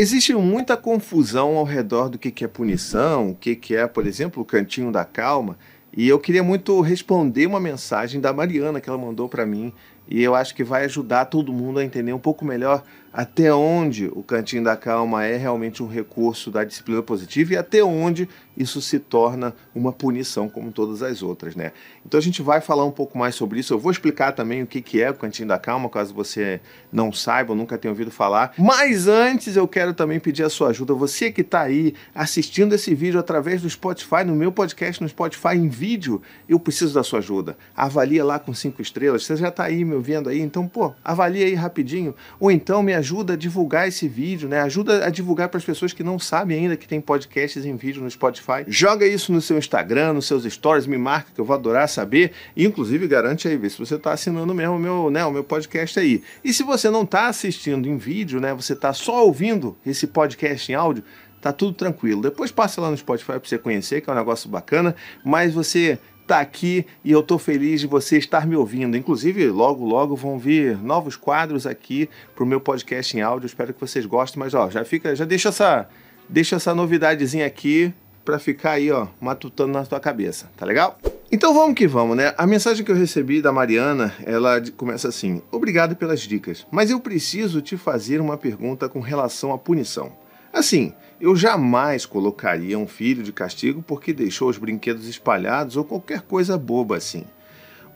Existe muita confusão ao redor do que é punição, o que é, por exemplo, o cantinho da calma. E eu queria muito responder uma mensagem da Mariana que ela mandou para mim. E eu acho que vai ajudar todo mundo a entender um pouco melhor até onde o cantinho da calma é realmente um recurso da disciplina positiva e até onde isso se torna uma punição como todas as outras, né? Então a gente vai falar um pouco mais sobre isso. Eu vou explicar também o que, que é o cantinho da calma, caso você não saiba ou nunca tenha ouvido falar. Mas antes eu quero também pedir a sua ajuda. Você que está aí assistindo esse vídeo através do Spotify, no meu podcast no Spotify em vídeo, eu preciso da sua ajuda. Avalia lá com cinco estrelas. Você já está aí me ouvindo aí, então pô, avalia aí rapidinho. Ou então me ajuda a divulgar esse vídeo, né? Ajuda a divulgar para as pessoas que não sabem ainda que tem podcasts em vídeo no Spotify. Joga isso no seu Instagram, nos seus stories, me marca que eu vou adorar saber. Inclusive, garante aí, ver se você está assinando mesmo o meu, né, o meu podcast aí. E se você não está assistindo em vídeo, né? Você está só ouvindo esse podcast em áudio, tá tudo tranquilo. Depois passa lá no Spotify para você conhecer, que é um negócio bacana, mas você tá aqui e eu tô feliz de você estar me ouvindo. Inclusive, logo logo vão vir novos quadros aqui pro meu podcast em áudio. Espero que vocês gostem, mas ó, já fica, já deixa essa deixa essa novidadezinha aqui para ficar aí, ó, matutando na tua cabeça, tá legal? Então vamos que vamos, né? A mensagem que eu recebi da Mariana, ela começa assim: Obrigado pelas dicas, mas eu preciso te fazer uma pergunta com relação à punição. Assim, eu jamais colocaria um filho de castigo porque deixou os brinquedos espalhados ou qualquer coisa boba assim.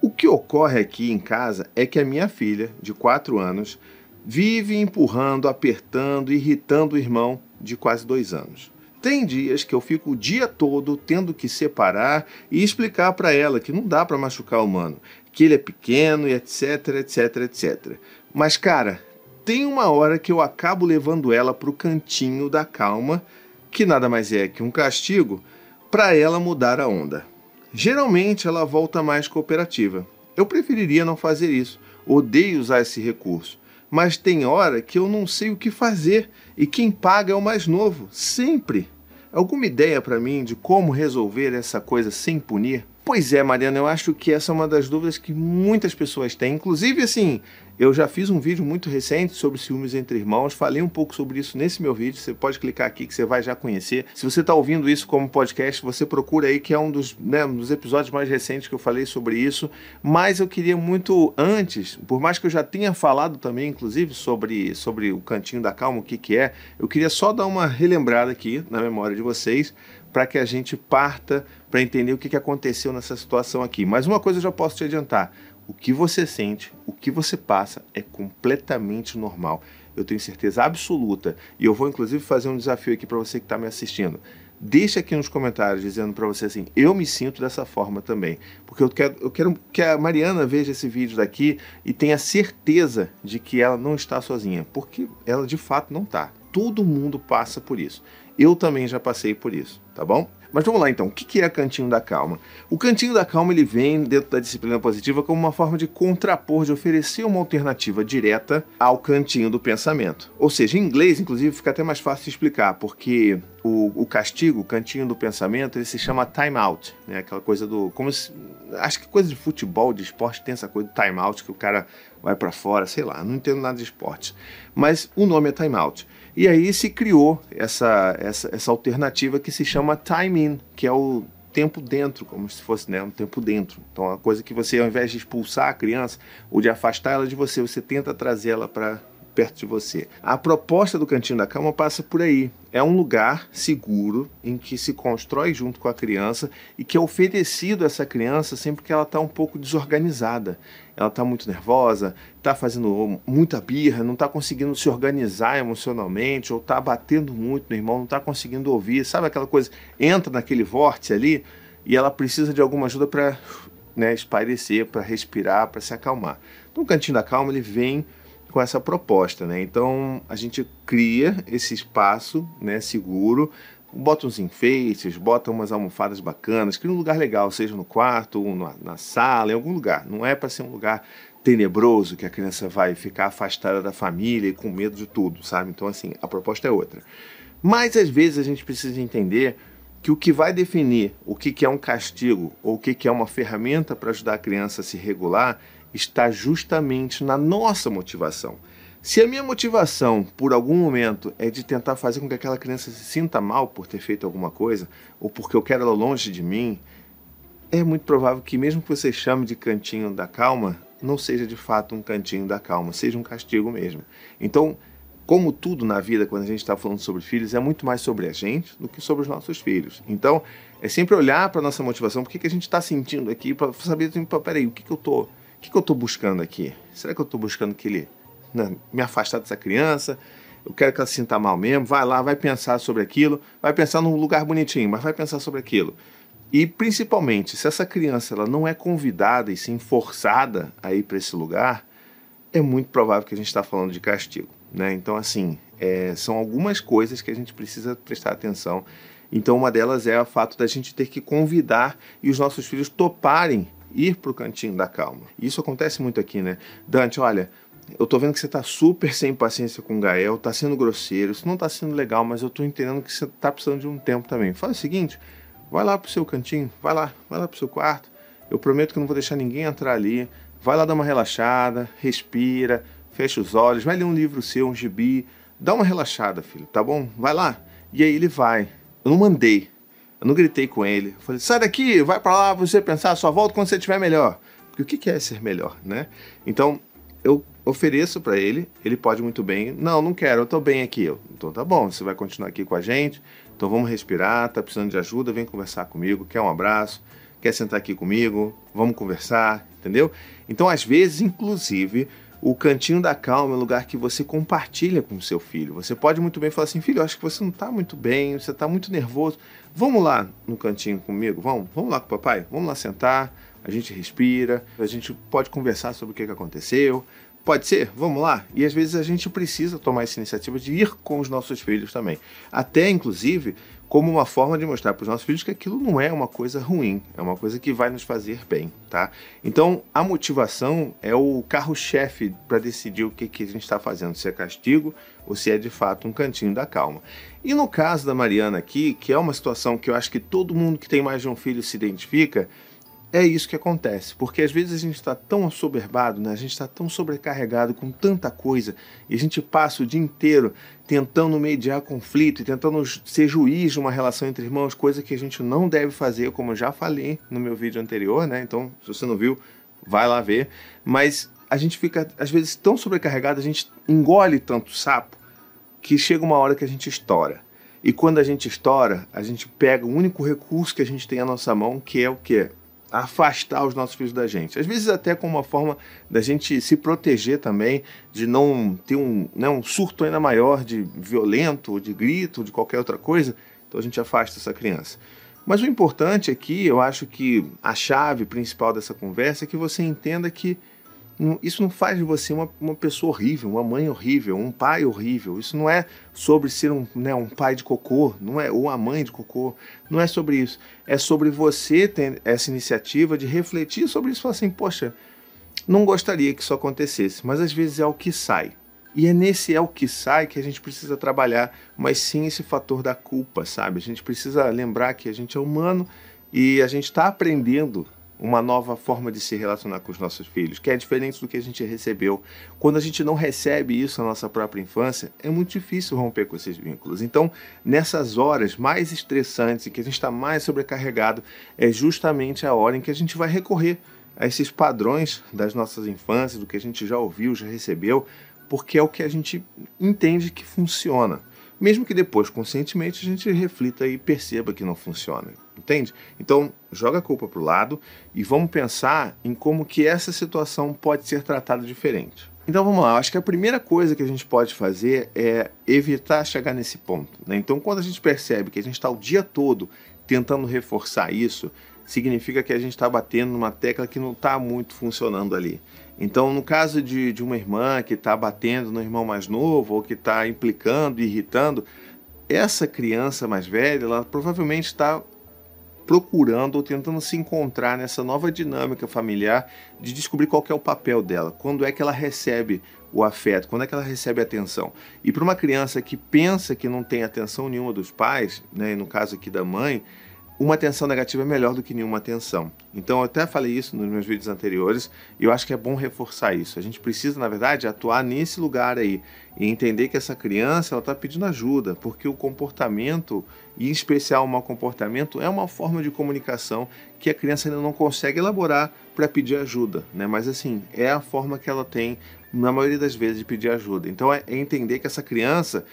O que ocorre aqui em casa é que a minha filha, de 4 anos, vive empurrando, apertando, irritando o irmão de quase 2 anos. Tem dias que eu fico o dia todo tendo que separar e explicar para ela que não dá para machucar o humano, que ele é pequeno e etc, etc, etc. Mas cara, tem uma hora que eu acabo levando ela para o cantinho da calma, que nada mais é que um castigo, para ela mudar a onda. Geralmente ela volta mais cooperativa. Eu preferiria não fazer isso. Odeio usar esse recurso mas tem hora que eu não sei o que fazer e quem paga é o mais novo, sempre. Alguma ideia para mim de como resolver essa coisa sem punir? Pois é, Mariana, eu acho que essa é uma das dúvidas que muitas pessoas têm. Inclusive, assim, eu já fiz um vídeo muito recente sobre ciúmes entre irmãos, falei um pouco sobre isso nesse meu vídeo. Você pode clicar aqui que você vai já conhecer. Se você está ouvindo isso como podcast, você procura aí, que é um dos, né, um dos episódios mais recentes que eu falei sobre isso. Mas eu queria muito antes, por mais que eu já tenha falado também, inclusive, sobre, sobre o cantinho da calma, o que, que é, eu queria só dar uma relembrada aqui na memória de vocês para que a gente parta para entender o que, que aconteceu nessa situação aqui. Mas uma coisa eu já posso te adiantar: o que você sente, o que você passa é completamente normal. Eu tenho certeza absoluta. E eu vou inclusive fazer um desafio aqui para você que está me assistindo. Deixa aqui nos comentários dizendo para você assim: eu me sinto dessa forma também. Porque eu quero, eu quero que a Mariana veja esse vídeo daqui e tenha certeza de que ela não está sozinha. Porque ela de fato não está. Todo mundo passa por isso. Eu também já passei por isso, tá bom? Mas vamos lá então, o que é Cantinho da Calma? O Cantinho da Calma ele vem dentro da disciplina positiva como uma forma de contrapor, de oferecer uma alternativa direta ao cantinho do pensamento. Ou seja, em inglês, inclusive, fica até mais fácil de explicar, porque o, o castigo, o cantinho do pensamento, ele se chama time out, né? Aquela coisa do. Como se, acho que coisa de futebol, de esporte, tem essa coisa do time out, que o cara vai para fora, sei lá, não entendo nada de esporte. Mas o nome é time out. E aí se criou essa, essa, essa alternativa que se chama time in, que é o tempo dentro, como se fosse né, um tempo dentro. Então, a coisa que você, ao invés de expulsar a criança ou de afastar ela de você, você tenta trazer ela para perto de você. A proposta do Cantinho da Calma passa por aí. É um lugar seguro em que se constrói junto com a criança e que é oferecido a essa criança sempre que ela está um pouco desorganizada. Ela está muito nervosa, está fazendo muita birra, não está conseguindo se organizar emocionalmente, ou está batendo muito no irmão, não está conseguindo ouvir. Sabe aquela coisa? Entra naquele vórtice ali e ela precisa de alguma ajuda para né, espairecer, para respirar, para se acalmar. Então, o Cantinho da Calma ele vem com essa proposta, né? Então a gente cria esse espaço, né, seguro, bota uns enfeites, bota umas almofadas bacanas, cria um lugar legal, seja no quarto, na, na sala, em algum lugar. Não é para ser um lugar tenebroso que a criança vai ficar afastada da família e com medo de tudo, sabe? Então assim, a proposta é outra. Mas às vezes a gente precisa entender que o que vai definir o que é um castigo ou o que é uma ferramenta para ajudar a criança a se regular está justamente na nossa motivação. Se a minha motivação, por algum momento, é de tentar fazer com que aquela criança se sinta mal por ter feito alguma coisa, ou porque eu quero ela longe de mim, é muito provável que, mesmo que você chame de cantinho da calma, não seja de fato um cantinho da calma, seja um castigo mesmo. Então, como tudo na vida, quando a gente está falando sobre filhos, é muito mais sobre a gente do que sobre os nossos filhos. Então, é sempre olhar para a nossa motivação, o que, que a gente está sentindo aqui, para saber, assim, peraí, o que, que eu tô, o que, que eu estou buscando aqui? Será que eu estou buscando que ele né, me afastar dessa criança? Eu quero que ela se sinta mal mesmo. Vai lá, vai pensar sobre aquilo, vai pensar num lugar bonitinho, mas vai pensar sobre aquilo. E principalmente, se essa criança ela não é convidada e sim forçada a ir para esse lugar, é muito provável que a gente está falando de castigo. Né? Então, assim, é, são algumas coisas que a gente precisa prestar atenção. Então, uma delas é o fato da gente ter que convidar e os nossos filhos toparem ir para o cantinho da calma. Isso acontece muito aqui, né? Dante, olha, eu tô vendo que você tá super sem paciência com o Gael, tá sendo grosseiro, isso não tá sendo legal, mas eu tô entendendo que você tá precisando de um tempo também. Faz o seguinte, Vai lá pro seu cantinho, vai lá, vai lá pro seu quarto. Eu prometo que não vou deixar ninguém entrar ali. Vai lá dar uma relaxada, respira, fecha os olhos, vai ler um livro seu, um gibi. Dá uma relaxada, filho, tá bom? Vai lá. E aí ele vai. Eu não mandei. Eu não gritei com ele. Eu falei, sai daqui, vai para lá, você pensar, só volta quando você estiver melhor. Porque o que é ser melhor, né? Então, eu ofereço para ele, ele pode muito bem, não, não quero, eu tô bem aqui. Eu, então tá bom, você vai continuar aqui com a gente, então vamos respirar, tá precisando de ajuda, vem conversar comigo, quer um abraço, quer sentar aqui comigo, vamos conversar, entendeu? Então, às vezes, inclusive, o cantinho da calma é um lugar que você compartilha com o seu filho. Você pode muito bem falar assim, filho, acho que você não está muito bem, você está muito nervoso. Vamos lá no cantinho comigo, vamos, vamos lá com o papai, vamos lá sentar, a gente respira, a gente pode conversar sobre o que aconteceu, Pode ser? Vamos lá? E às vezes a gente precisa tomar essa iniciativa de ir com os nossos filhos também. Até, inclusive, como uma forma de mostrar para os nossos filhos que aquilo não é uma coisa ruim, é uma coisa que vai nos fazer bem, tá? Então, a motivação é o carro-chefe para decidir o que, que a gente está fazendo, se é castigo ou se é de fato um cantinho da calma. E no caso da Mariana aqui, que é uma situação que eu acho que todo mundo que tem mais de um filho se identifica, é isso que acontece, porque às vezes a gente está tão assoberbado, né? a gente está tão sobrecarregado com tanta coisa, e a gente passa o dia inteiro tentando mediar conflito e tentando ser juiz de uma relação entre irmãos, coisa que a gente não deve fazer, como eu já falei no meu vídeo anterior, né? Então, se você não viu, vai lá ver. Mas a gente fica, às vezes, tão sobrecarregado, a gente engole tanto sapo, que chega uma hora que a gente estoura. E quando a gente estoura, a gente pega o único recurso que a gente tem à nossa mão, que é o quê? Afastar os nossos filhos da gente. Às vezes até com uma forma da gente se proteger também, de não ter um, né, um surto ainda maior de violento, de grito, de qualquer outra coisa. Então a gente afasta essa criança. Mas o importante aqui, eu acho que a chave principal dessa conversa é que você entenda que isso não faz de você uma, uma pessoa horrível, uma mãe horrível, um pai horrível. Isso não é sobre ser um, né, um pai de cocô, não é ou uma mãe de cocô. Não é sobre isso. É sobre você ter essa iniciativa de refletir sobre isso e falar assim, poxa, não gostaria que isso acontecesse, mas às vezes é o que sai. E é nesse é o que sai que a gente precisa trabalhar, mas sim esse fator da culpa, sabe? A gente precisa lembrar que a gente é humano e a gente está aprendendo uma nova forma de se relacionar com os nossos filhos, que é diferente do que a gente recebeu. Quando a gente não recebe isso na nossa própria infância, é muito difícil romper com esses vínculos. Então, nessas horas mais estressantes e que a gente está mais sobrecarregado, é justamente a hora em que a gente vai recorrer a esses padrões das nossas infâncias, do que a gente já ouviu, já recebeu, porque é o que a gente entende que funciona. Mesmo que depois, conscientemente, a gente reflita e perceba que não funciona. Entende? Então, joga a culpa para o lado e vamos pensar em como que essa situação pode ser tratada diferente. Então vamos lá, acho que a primeira coisa que a gente pode fazer é evitar chegar nesse ponto. Né? Então, quando a gente percebe que a gente está o dia todo tentando reforçar isso, significa que a gente está batendo numa tecla que não está muito funcionando ali. Então, no caso de, de uma irmã que está batendo no irmão mais novo ou que está implicando, irritando, essa criança mais velha, ela provavelmente está procurando ou tentando se encontrar nessa nova dinâmica familiar de descobrir qual é o papel dela, quando é que ela recebe o afeto, quando é que ela recebe atenção. E para uma criança que pensa que não tem atenção nenhuma dos pais, né, no caso aqui da mãe, uma atenção negativa é melhor do que nenhuma atenção. Então, eu até falei isso nos meus vídeos anteriores e eu acho que é bom reforçar isso. A gente precisa, na verdade, atuar nesse lugar aí e entender que essa criança está pedindo ajuda, porque o comportamento, e em especial o mau comportamento, é uma forma de comunicação que a criança ainda não consegue elaborar para pedir ajuda, né? Mas assim, é a forma que ela tem, na maioria das vezes, de pedir ajuda. Então, é entender que essa criança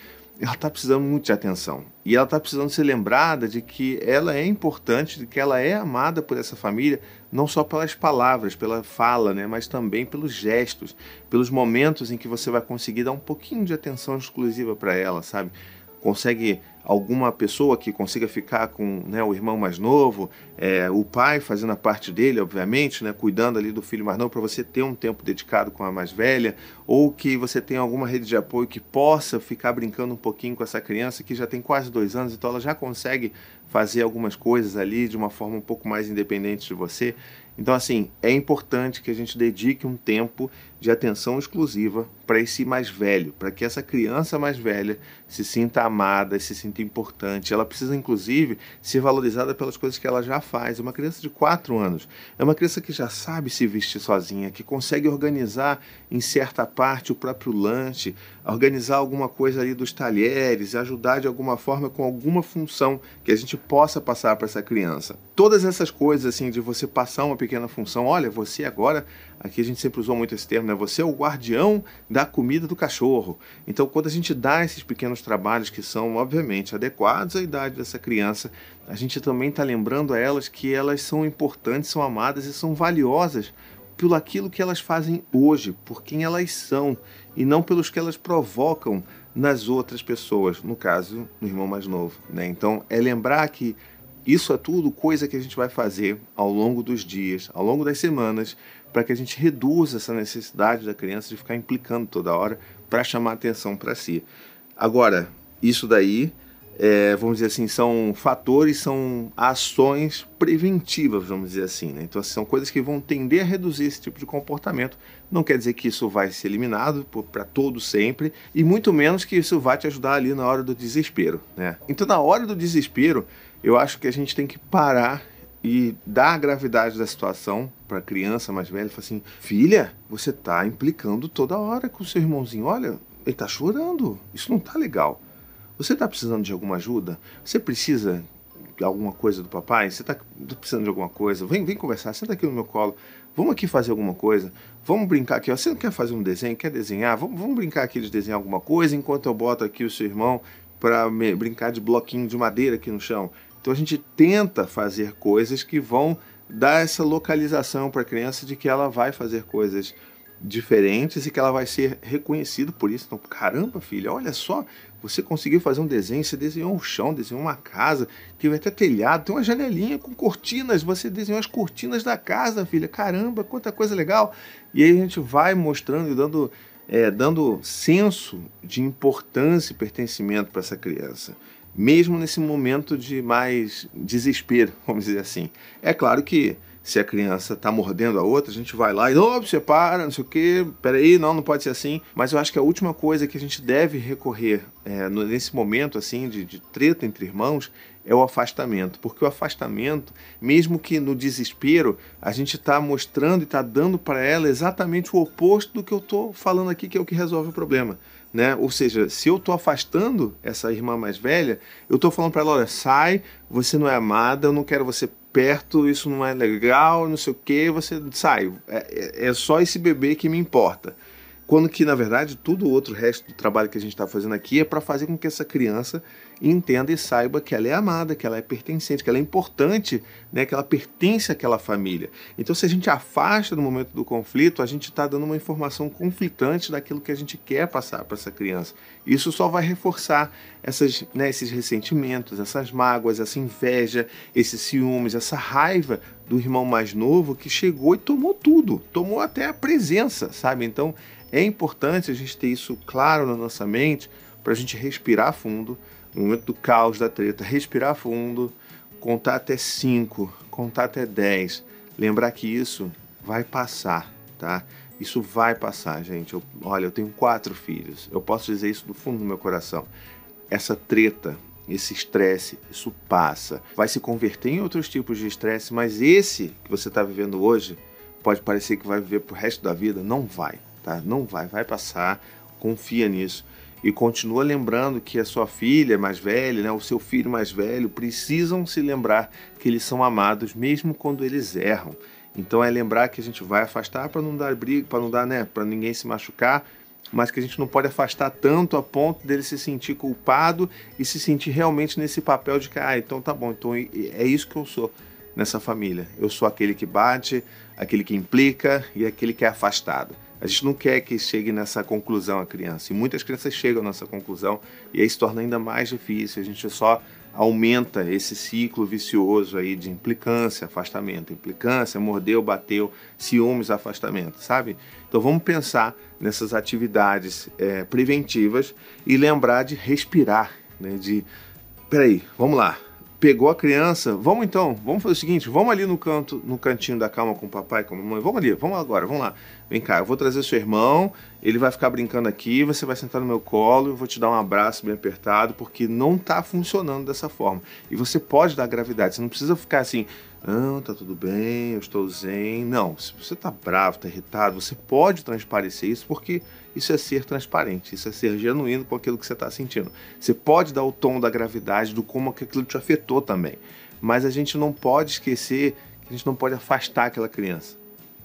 ela está precisando muito de atenção. E ela está precisando ser lembrada de que ela é importante, de que ela é amada por essa família, não só pelas palavras, pela fala, né, mas também pelos gestos, pelos momentos em que você vai conseguir dar um pouquinho de atenção exclusiva para ela, sabe? Consegue alguma pessoa que consiga ficar com né, o irmão mais novo, é, o pai fazendo a parte dele, obviamente, né, cuidando ali do filho mais novo, para você ter um tempo dedicado com a mais velha, ou que você tenha alguma rede de apoio que possa ficar brincando um pouquinho com essa criança que já tem quase dois anos, então ela já consegue fazer algumas coisas ali de uma forma um pouco mais independente de você. Então, assim, é importante que a gente dedique um tempo de atenção exclusiva para esse mais velho, para que essa criança mais velha se sinta amada, se sinta importante. Ela precisa, inclusive, ser valorizada pelas coisas que ela já faz. Uma criança de 4 anos é uma criança que já sabe se vestir sozinha, que consegue organizar em certa parte o próprio lanche, organizar alguma coisa ali dos talheres, ajudar de alguma forma com alguma função que a gente possa passar para essa criança. Todas essas coisas, assim, de você passar uma pequena função, olha, você agora, aqui a gente sempre usou muito esse termo, né? Você é o guardião da comida do cachorro. Então, quando a gente dá esses pequenos trabalhos que são, obviamente, adequados à idade dessa criança, a gente também está lembrando a elas que elas são importantes, são amadas e são valiosas pelo aquilo que elas fazem hoje, por quem elas são, e não pelos que elas provocam nas outras pessoas, no caso, no irmão mais novo. Né? Então, é lembrar que isso é tudo coisa que a gente vai fazer ao longo dos dias, ao longo das semanas, para que a gente reduza essa necessidade da criança de ficar implicando toda hora para chamar atenção para si. Agora, isso daí é, vamos dizer assim, são fatores, são ações preventivas, vamos dizer assim. Né? Então, são coisas que vão tender a reduzir esse tipo de comportamento. Não quer dizer que isso vai ser eliminado para todo sempre, e muito menos que isso vai te ajudar ali na hora do desespero. Né? Então, na hora do desespero, eu acho que a gente tem que parar e dar a gravidade da situação para a criança mais velha, falar assim: filha, você está implicando toda hora com o seu irmãozinho. Olha, ele está chorando. Isso não está legal. Você está precisando de alguma ajuda? Você precisa de alguma coisa do papai? Você está precisando de alguma coisa? Vem, vem conversar, senta aqui no meu colo. Vamos aqui fazer alguma coisa. Vamos brincar aqui. Você não quer fazer um desenho? Quer desenhar? Vamos, vamos brincar aqui de desenhar alguma coisa enquanto eu boto aqui o seu irmão para brincar de bloquinho de madeira aqui no chão. Então a gente tenta fazer coisas que vão dar essa localização para a criança de que ela vai fazer coisas diferentes e que ela vai ser reconhecida por isso. Então, caramba, filha, olha só, você conseguiu fazer um desenho, você desenhou um chão, desenhou uma casa, teve até telhado, tem uma janelinha com cortinas, você desenhou as cortinas da casa, filha. Caramba, quanta coisa legal. E aí a gente vai mostrando e dando, é, dando senso de importância e pertencimento para essa criança. Mesmo nesse momento de mais desespero, vamos dizer assim. É claro que se a criança está mordendo a outra, a gente vai lá e, oh, você para, não sei o quê, peraí, não, não pode ser assim. Mas eu acho que a última coisa que a gente deve recorrer é, nesse momento assim de, de treta entre irmãos é o afastamento, porque o afastamento, mesmo que no desespero, a gente está mostrando e está dando para ela exatamente o oposto do que eu estou falando aqui, que é o que resolve o problema. Né? Ou seja, se eu estou afastando essa irmã mais velha, eu estou falando para ela: olha, sai, você não é amada, eu não quero você perto, isso não é legal, não sei o que, você sai. É, é, é só esse bebê que me importa. Quando que, na verdade, tudo o outro resto do trabalho que a gente está fazendo aqui é para fazer com que essa criança entenda e saiba que ela é amada, que ela é pertencente, que ela é importante, né, que ela pertence àquela família. Então, se a gente afasta no momento do conflito, a gente está dando uma informação conflitante daquilo que a gente quer passar para essa criança. Isso só vai reforçar essas, né, esses ressentimentos, essas mágoas, essa inveja, esses ciúmes, essa raiva do irmão mais novo que chegou e tomou tudo, tomou até a presença, sabe? Então, é importante a gente ter isso claro na nossa mente para a gente respirar fundo, no momento do caos, da treta, respirar fundo, contar até 5, contar até 10, lembrar que isso vai passar, tá? Isso vai passar, gente. Eu, olha, eu tenho quatro filhos. Eu posso dizer isso do fundo do meu coração. Essa treta esse estresse, isso passa. Vai se converter em outros tipos de estresse, mas esse que você está vivendo hoje pode parecer que vai viver pro resto da vida. Não vai, tá? Não vai, vai passar. Confia nisso. E continua lembrando que a sua filha mais velha, né, o seu filho mais velho, precisam se lembrar que eles são amados mesmo quando eles erram. Então é lembrar que a gente vai afastar para não dar briga, para não dar, né, para ninguém se machucar, mas que a gente não pode afastar tanto a ponto dele se sentir culpado e se sentir realmente nesse papel de que, ah, então tá bom, então é isso que eu sou nessa família. Eu sou aquele que bate, aquele que implica e aquele que é afastado. A gente não quer que chegue nessa conclusão a criança. E muitas crianças chegam nessa conclusão e aí se torna ainda mais difícil. A gente só aumenta esse ciclo vicioso aí de implicância, afastamento, implicância, mordeu, bateu, ciúmes, afastamento, sabe? Então vamos pensar nessas atividades é, preventivas e lembrar de respirar, né? De, peraí, vamos lá, pegou a criança, vamos então, vamos fazer o seguinte, vamos ali no canto, no cantinho da calma com o papai, com a mamãe, vamos ali, vamos agora, vamos lá. Vem cá, eu vou trazer seu irmão, ele vai ficar brincando aqui, você vai sentar no meu colo, eu vou te dar um abraço bem apertado, porque não está funcionando dessa forma. E você pode dar gravidade, você não precisa ficar assim, não, tá tudo bem, eu estou zen. Não, se você tá bravo, tá irritado, você pode transparecer isso porque isso é ser transparente, isso é ser genuíno com aquilo que você está sentindo. Você pode dar o tom da gravidade do como aquilo te afetou também. Mas a gente não pode esquecer que a gente não pode afastar aquela criança.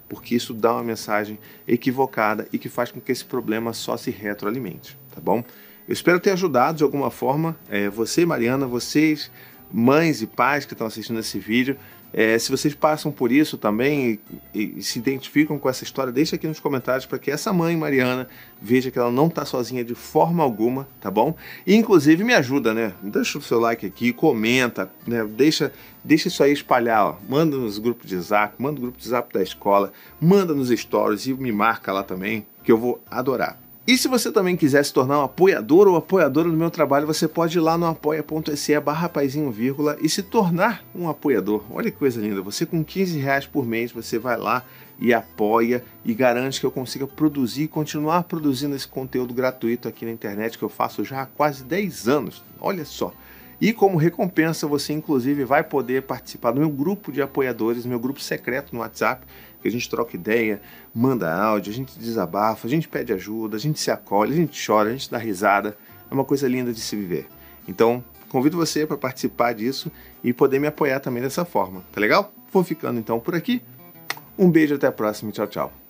Porque isso dá uma mensagem equivocada e que faz com que esse problema só se retroalimente, tá bom? Eu espero ter ajudado de alguma forma é, você, Mariana, vocês, mães e pais que estão assistindo esse vídeo, é, se vocês passam por isso também e, e, se identificam com essa história, deixa aqui nos comentários para que essa mãe, Mariana, veja que ela não está sozinha de forma alguma, tá bom? E inclusive me ajuda, né? Deixa o seu like aqui, comenta, né? Deixa, deixa isso aí espalhar, ó. Manda nos grupos de zap, manda no grupo de zap da escola, manda nos stories e me marca lá também, que eu vou adorar. E se você também quiser se tornar um apoiador ou apoiadora do meu trabalho, você pode ir lá no apoia.se barra vírgula e se tornar um apoiador. Olha que coisa linda, você com 15 reais por mês, você vai lá e apoia e garante que eu consiga produzir e continuar produzindo esse conteúdo gratuito aqui na internet que eu faço já há quase 10 anos. Olha só. E como recompensa, você inclusive vai poder participar do meu grupo de apoiadores, meu grupo secreto no WhatsApp, que a gente troca ideia, manda áudio, a gente desabafa, a gente pede ajuda, a gente se acolhe, a gente chora, a gente dá risada. É uma coisa linda de se viver. Então, convido você para participar disso e poder me apoiar também dessa forma, tá legal? Vou ficando então por aqui. Um beijo, até a próxima. Tchau, tchau.